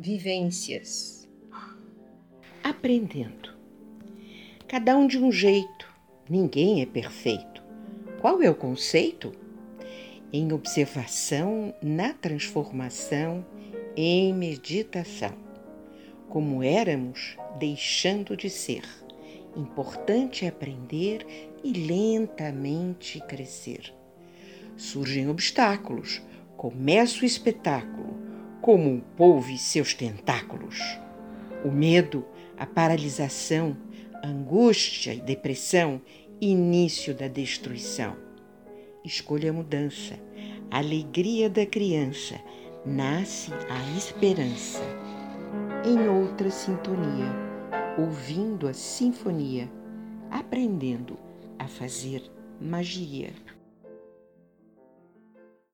Vivências. Aprendendo. Cada um de um jeito, ninguém é perfeito. Qual é o conceito? Em observação, na transformação, em meditação. Como éramos, deixando de ser. Importante é aprender e lentamente crescer. Surgem obstáculos, começa o espetáculo como um polvo e seus tentáculos. O medo, a paralisação, angústia e depressão, início da destruição. Escolha a mudança, a alegria da criança, nasce a esperança. Em outra sintonia, ouvindo a sinfonia, aprendendo a fazer magia.